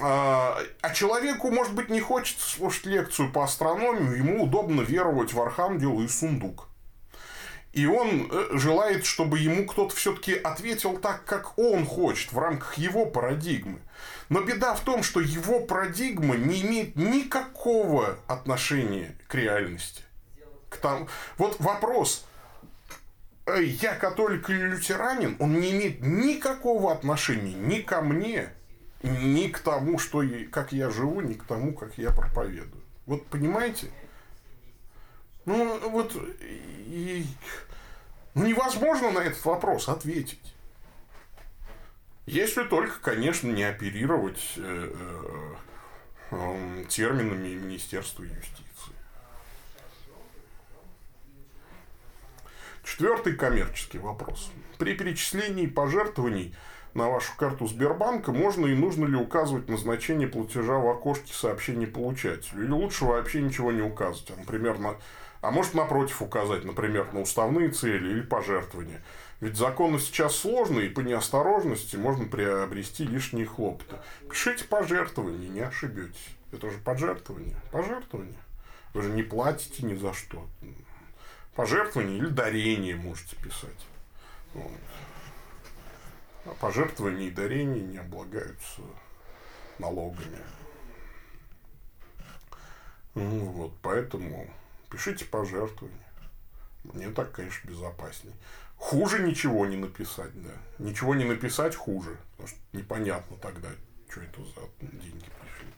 S2: А, а человеку, может быть, не хочется слушать лекцию по астрономии, ему удобно веровать в Архангела и сундук. И он э, желает, чтобы ему кто-то все-таки ответил так, как он хочет, в рамках его парадигмы. Но беда в том, что его парадигма не имеет никакого отношения к реальности. К тому... Вот вопрос, я католик или лютеранин, он не имеет никакого отношения ни ко мне, ни к тому, что, как я живу, ни к тому, как я проповедую. Вот понимаете? Ну, вот и, ну, невозможно на этот вопрос ответить. Если только, конечно, не оперировать э, э, э, терминами Министерства юстиции. Четвертый коммерческий вопрос. При перечислении пожертвований на вашу карту Сбербанка можно и нужно ли указывать назначение платежа в окошке сообщений получателю? Или лучше вообще ничего не указывать? А, например, на... а может напротив указать, например, на уставные цели или пожертвования. Ведь законы сейчас сложные, и по неосторожности можно приобрести лишние хлопоты. Пишите пожертвования, не ошибетесь. Это же пожертвование. Пожертвование. Вы же не платите ни за что. Пожертвование или дарение можете писать. Вот. А пожертвования и дарения не облагаются налогами. Ну, вот, поэтому пишите пожертвования. Мне так, конечно, безопасней. Хуже ничего не написать, да. Ничего не написать хуже. Потому что непонятно тогда, что это за деньги пришли.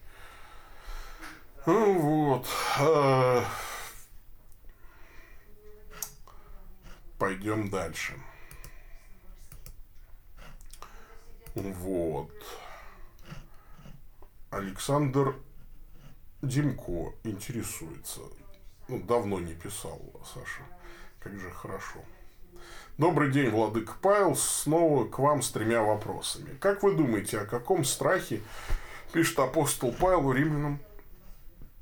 S2: Ну, вот. А, пойдем дальше. Вот. Александр Димко интересуется. Ну, давно не писал, Саша. Как же хорошо. Добрый день, Владык Павел. Снова к вам с тремя вопросами. Как вы думаете, о каком страхе пишет апостол Павел римлянам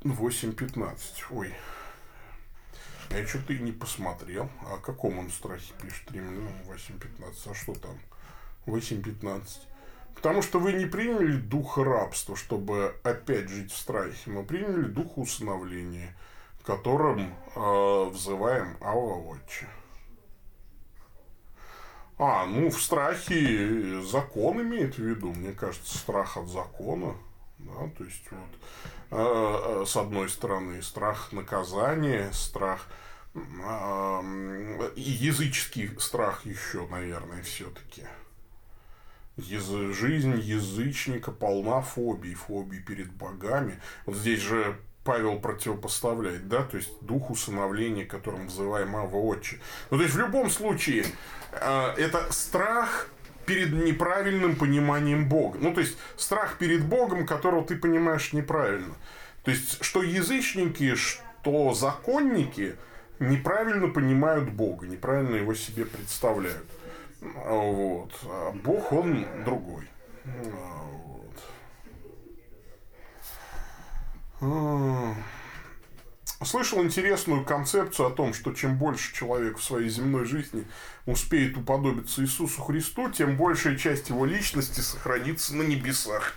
S2: 8.15? Ой, я что-то и не посмотрел. О каком он страхе пишет римлянам 8.15? А что там? 8.15. Потому что вы не приняли духа рабства, чтобы опять жить в страхе, но приняли духа усыновления, которым э, взываем Ава Отче. А, ну в страхе закон имеет в виду, мне кажется, страх от закона. Да, то есть вот э, э с одной стороны страх наказания, страх э, языческий страх еще, наверное, все-таки. Жизнь язычника полна фобий, фобий перед богами. Вот здесь же Павел противопоставляет, да, то есть дух усыновления, которым взываем Ава Отче. Ну, то есть, в любом случае, э, это страх перед неправильным пониманием Бога. Ну, то есть, страх перед Богом, которого ты понимаешь неправильно. То есть, что язычники, что законники неправильно понимают Бога, неправильно его себе представляют. Вот. А Бог, он другой. Вот. Слышал интересную концепцию о том, что чем больше человек в своей земной жизни успеет уподобиться Иисусу Христу, тем большая часть его личности сохранится на небесах.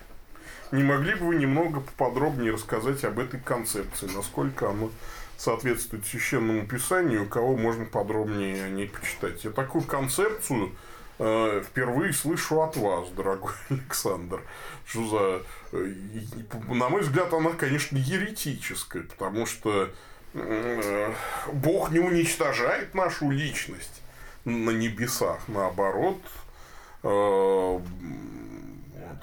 S2: Не могли бы вы немного поподробнее рассказать об этой концепции, насколько она соответствует священному писанию, кого можно подробнее о ней почитать. Я такую концепцию впервые слышу от вас, дорогой Александр. Что за... Э, на мой взгляд, она, конечно, еретическая, потому что э, Бог не уничтожает нашу личность на небесах, наоборот, э.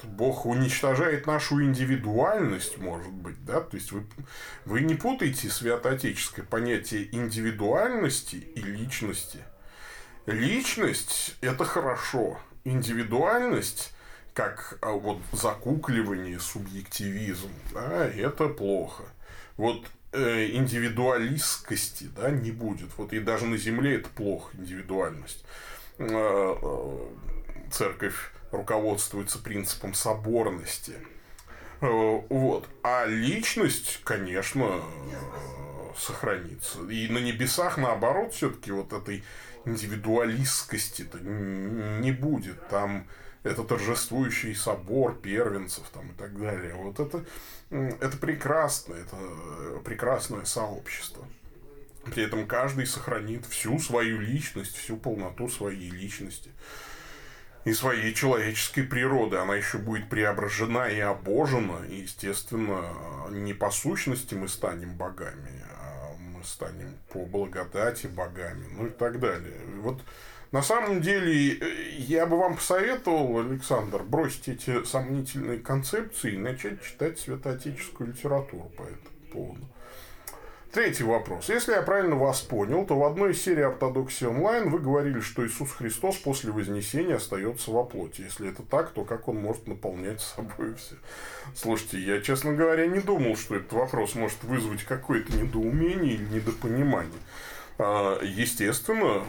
S2: Бог уничтожает нашу индивидуальность, может быть, да, то есть вы, вы не путаете святоотеческое понятие индивидуальности и личности. Личность – это хорошо, индивидуальность как а, вот закукливание, субъективизм, да, это плохо. Вот э, индивидуалистскости да, не будет. Вот и даже на Земле это плохо, индивидуальность. Э, э, церковь руководствуется принципом соборности. Э, вот. А личность, конечно, сохранится. И на небесах, наоборот, все-таки вот этой индивидуалистскости-то не будет. Там это торжествующий собор первенцев там, и так далее. Вот это, это прекрасно, это прекрасное сообщество. При этом каждый сохранит всю свою личность, всю полноту своей личности и своей человеческой природы. Она еще будет преображена и обожена. И, естественно, не по сущности мы станем богами, а мы станем по благодати богами, ну и так далее. Вот на самом деле, э, я бы вам посоветовал, Александр, бросить эти сомнительные концепции и начать читать святоотеческую литературу по этому поводу. Третий вопрос. Если я правильно вас понял, то в одной из серий Ортодоксии онлайн вы говорили, что Иисус Христос после Вознесения остается во плоти. Если это так, то как он может наполнять собой все? Слушайте, я, честно говоря, не думал, что этот вопрос может вызвать какое-то недоумение или недопонимание. А, естественно,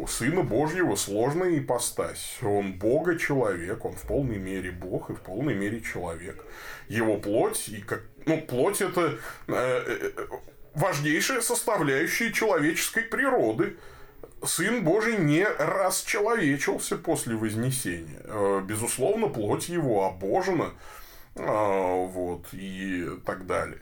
S2: у Сына Божьего сложная ипостась. Он Бога человек, он в полной мере Бог и в полной мере человек. Его плоть, и как, ну, плоть это э, э, важнейшая составляющая человеческой природы. Сын Божий не расчеловечился после Вознесения. Э, безусловно, плоть его обожена, вот, и так далее.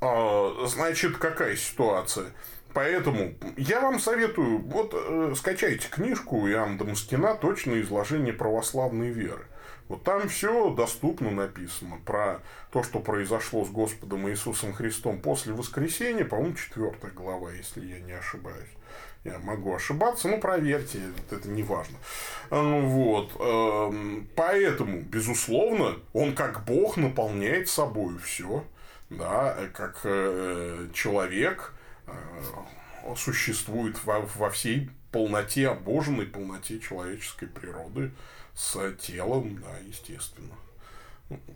S2: А, значит, какая ситуация? Поэтому я вам советую, вот э, скачайте книжку Иоанна Дамаскина «Точное изложение православной веры». Вот там все доступно написано про то, что произошло с Господом Иисусом Христом после воскресения, по-моему, четвертая глава, если я не ошибаюсь. Я могу ошибаться, но проверьте, это не важно. Э, вот. Эм, поэтому, безусловно, он как Бог наполняет собой все да, как э, человек э, существует во, во всей полноте обоженной полноте человеческой природы с телом, да, естественно.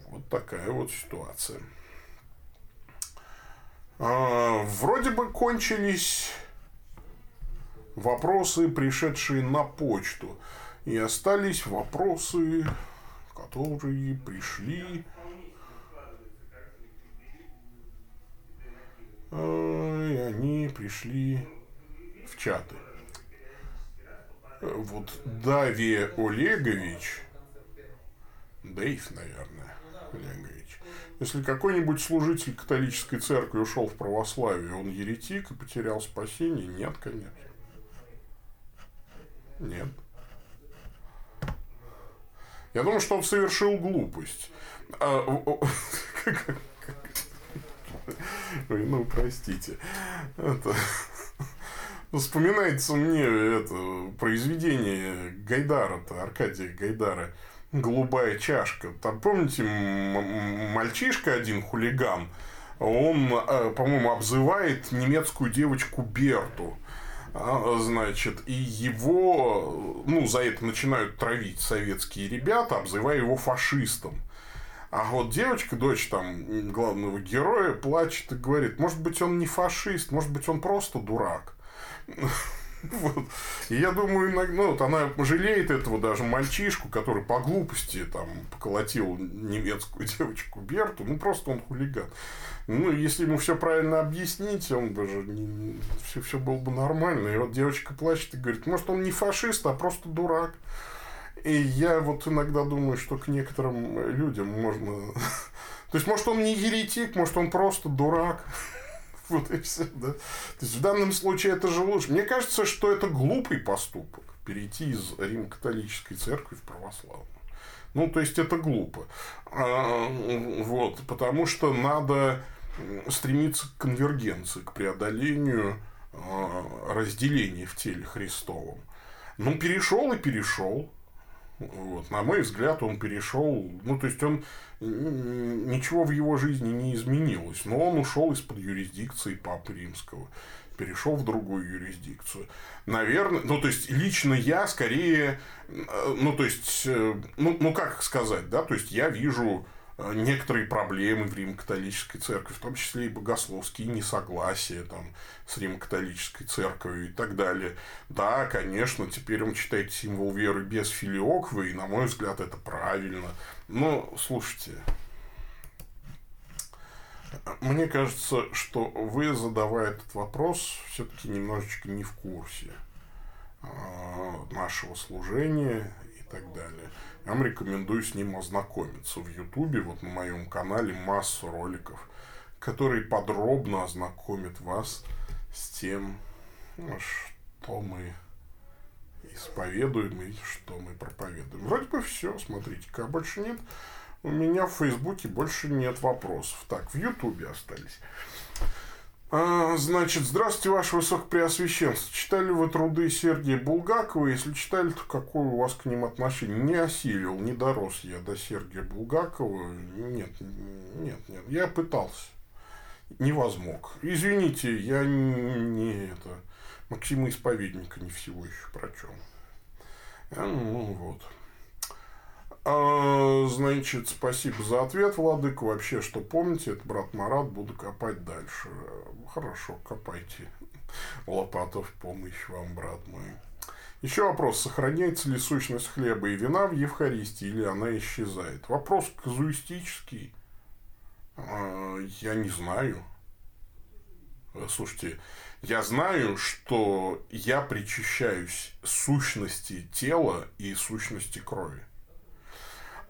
S2: Вот такая вот ситуация. А, вроде бы кончились вопросы, пришедшие на почту. И остались вопросы, которые пришли и они пришли в чаты. Вот Дави Олегович, Дейв, наверное, Олегович, если какой-нибудь служитель католической церкви ушел в православие, он еретик и потерял спасение? Нет, конечно. Нет. Я думаю, что он совершил глупость. А, ну, простите. Это... Вспоминается мне это произведение Гайдара-то, Аркадия Гайдара «Голубая чашка». Там, помните, мальчишка один, хулиган, он, э, по-моему, обзывает немецкую девочку Берту. А, значит, и его, ну, за это начинают травить советские ребята, обзывая его фашистом. А вот девочка, дочь там главного героя, плачет и говорит, может быть, он не фашист, может быть, он просто дурак. Вот. И я думаю, ну, вот она жалеет этого даже мальчишку, который по глупости там поколотил немецкую девочку Берту. Ну, просто он хулиган. Ну, если ему все правильно объяснить, он бы же не, все, все было бы нормально. И вот девочка плачет и говорит, может, он не фашист, а просто дурак. И я вот иногда думаю, что к некоторым людям можно... То есть, может, он не еретик, может, он просто дурак. Вот и все, да. То есть, в данном случае это же лучше. Мне кажется, что это глупый поступок. Перейти из Рим-католической церкви в православную. Ну, то есть, это глупо. А, вот, потому что надо стремиться к конвергенции, к преодолению а, разделения в теле Христовом. Ну, перешел и перешел. Вот. На мой взгляд, он перешел, ну, то есть он ничего в его жизни не изменилось, но он ушел из-под юрисдикции Папы Римского, перешел в другую юрисдикцию. Наверное, ну, то есть лично я скорее, э, ну, то есть, э, ну, ну как сказать, да, то есть я вижу некоторые проблемы в Римо-католической церкви, в том числе и богословские несогласия там, с Римо-католической церковью и так далее. Да, конечно, теперь он читает символ веры без филиоквы, и, на мой взгляд, это правильно. Но, слушайте, мне кажется, что вы, задавая этот вопрос, все-таки немножечко не в курсе э, нашего служения так далее. Я вам рекомендую с ним ознакомиться. В Ютубе, вот на моем канале, массу роликов, которые подробно ознакомят вас с тем, ну, что мы исповедуем и что мы проповедуем. Вроде бы все, смотрите, как больше нет. У меня в Фейсбуке больше нет вопросов. Так, в Ютубе остались. А, значит, здравствуйте, ваше высокопреосвященство. Читали вы труды Сергия Булгакова? Если читали, то какое у вас к ним отношение? Не осилил, не дорос я до Сергия Булгакова. Нет, нет, нет. Я пытался. Не возмог. Извините, я не это... Максима Исповедника не всего еще прочел. Ну, вот. А, значит, спасибо за ответ, Владык. Вообще, что помните, это брат Марат, буду копать дальше. Хорошо, копайте. Лопата в помощь вам, брат мой. Еще вопрос. Сохраняется ли сущность хлеба и вина в Евхаристии, или она исчезает? Вопрос казуистический. А, я не знаю. Слушайте, я знаю, что я причащаюсь сущности тела и сущности крови.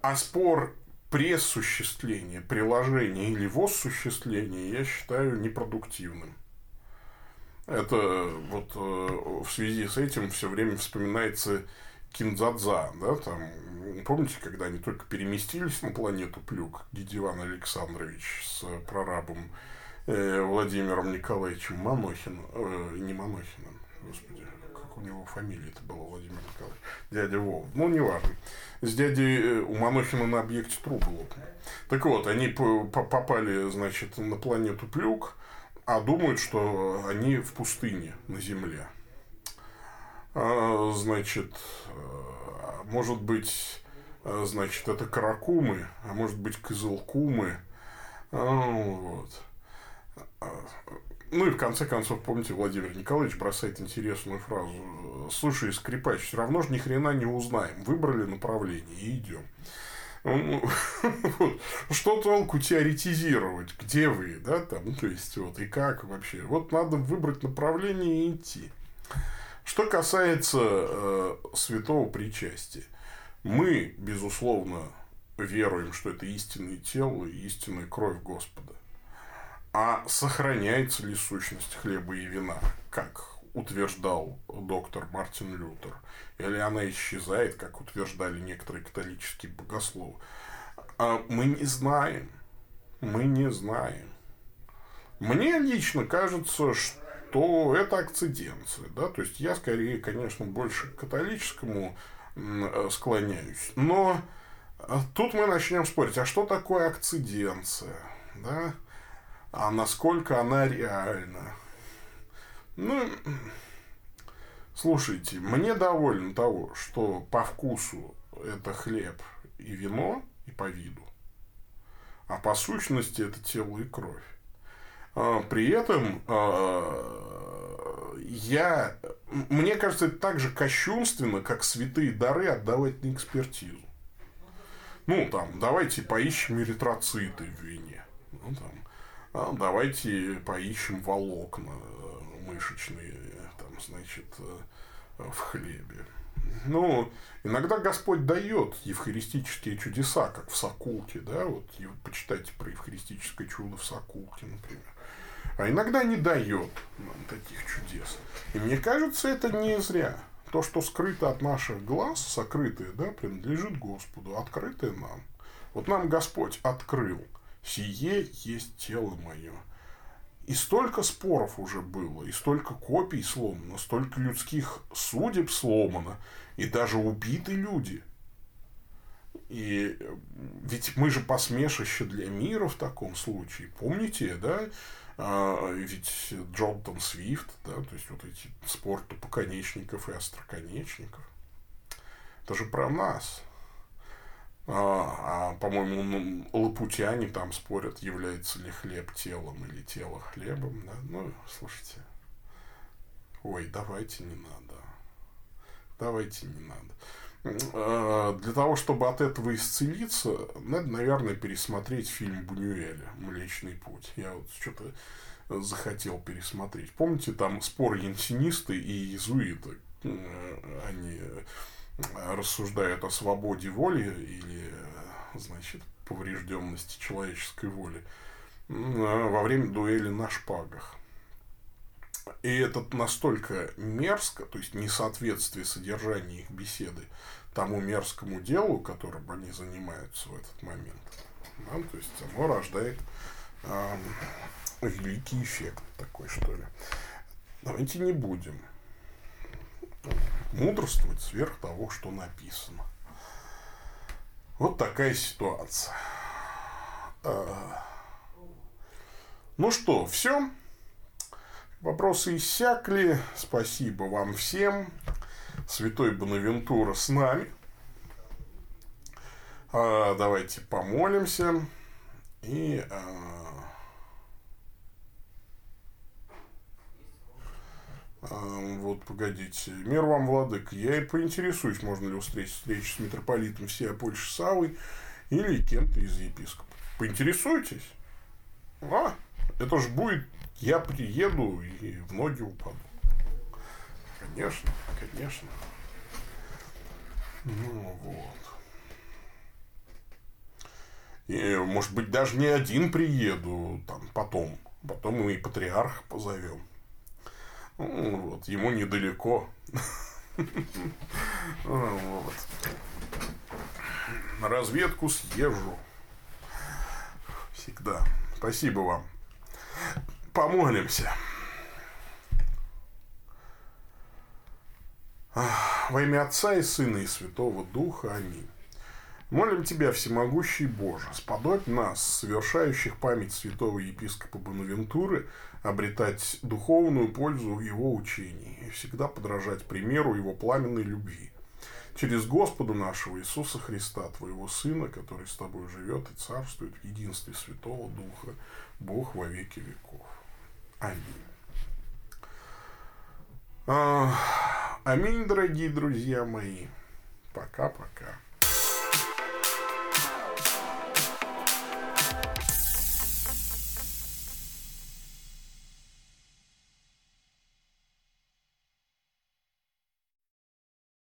S2: А спор пресуществления, приложения или воссуществления я считаю непродуктивным. Это вот э, в связи с этим все время вспоминается Кинзадза, да, там, помните, когда они только переместились на планету Плюк, Гедеван Александрович с прорабом э, Владимиром Николаевичем Манохиным, э, не Манохиным, господи, как у него фамилия это была, Владимир Николаевич, дядя Вов, ну, неважно с дядей э, у Манохина на объекте трубы лопнул. Так вот, они попали, значит, на планету Плюк, а думают, что они в пустыне на Земле. А, значит, э, может быть, э, значит, это каракумы, а может быть, кызылкумы. А, вот. Ну и в конце концов, помните, Владимир Николаевич бросает интересную фразу. Слушай, скрипач, все равно же ни хрена не узнаем. Выбрали направление и идем. Ну, что толку теоретизировать, где вы, да, там, ну, то есть, вот, и как вообще. Вот надо выбрать направление и идти. Что касается э, святого причастия. Мы, безусловно, веруем, что это истинное тело и истинная кровь Господа. А сохраняется ли сущность хлеба и вина, как утверждал доктор Мартин Лютер, или она исчезает, как утверждали некоторые католические богословы. А мы не знаем. Мы не знаем. Мне лично кажется, что это акциденция. Да? То есть, я скорее, конечно, больше к католическому склоняюсь. Но тут мы начнем спорить, а что такое акциденция? Да? А насколько она реальна. Ну, слушайте, мне довольно того, что по вкусу это хлеб и вино, и по виду, а по сущности это тело и кровь. А, при этом а, я, мне кажется, это так же кощунственно, как святые дары отдавать на экспертизу. Ну, там, давайте поищем эритроциты в вине. Ну, там, а, давайте поищем волокна э, мышечные, там, значит, э, в хлебе. Ну, иногда Господь дает евхаристические чудеса, как в Сокулке, да, вот почитайте про евхаристическое чудо в Сокулке, например. А иногда не дает нам таких чудес. И мне кажется, это не зря. То, что скрыто от наших глаз, сокрытое, да, принадлежит Господу, открытое нам. Вот нам Господь открыл – сие есть тело мое. И столько споров уже было, и столько копий сломано, столько людских судеб сломано, и даже убиты люди И ведь мы же посмешище для мира в таком случае. Помните, да? А, ведь Джонатан Свифт, да, то есть вот эти спор тупоконечников и остроконечников. Это же про нас. А, а по-моему, ну, лапутяне там спорят, является ли хлеб телом или тело хлебом. Да? Ну, слушайте. Ой, давайте не надо. Давайте не надо. А, для того, чтобы от этого исцелиться, надо, наверное, пересмотреть фильм Бунюэля «Млечный путь». Я вот что-то захотел пересмотреть. Помните, там спор янсинисты и иезуиты? Они рассуждают о свободе воли или, значит, поврежденности человеческой воли во время дуэли на шпагах. И это настолько мерзко, то есть несоответствие содержания их беседы тому мерзкому делу, которым они занимаются в этот момент. Да, то есть оно рождает э, великий эффект такой, что ли. Давайте не будем мудрствовать сверх того, что написано. Вот такая ситуация. А, ну что, все. Вопросы иссякли. Спасибо вам всем. Святой Бонавентура с нами. А, давайте помолимся. И Вот, погодите. Мир вам, владык. Я и поинтересуюсь, можно ли устроить встречу с митрополитом всей Польши Савой или кем-то из епископов. Поинтересуйтесь. А, это ж будет, я приеду и в ноги упаду. Конечно, конечно. Ну вот. И, может быть, даже не один приеду, там, потом. Потом мы и патриарха позовем. Ну, вот, ему недалеко. Вот. На разведку съезжу. Всегда. Спасибо вам. Помолимся. Во имя Отца и Сына и Святого Духа. Аминь. Молим Тебя, всемогущий Боже, сподобь нас, совершающих память святого епископа Бонавентуры, обретать духовную пользу его учении и всегда подражать примеру его пламенной любви. Через Господа нашего Иисуса Христа, Твоего Сына, который с Тобой живет и царствует в единстве Святого Духа, Бог во веки веков. Аминь. А, аминь, дорогие друзья мои. Пока-пока.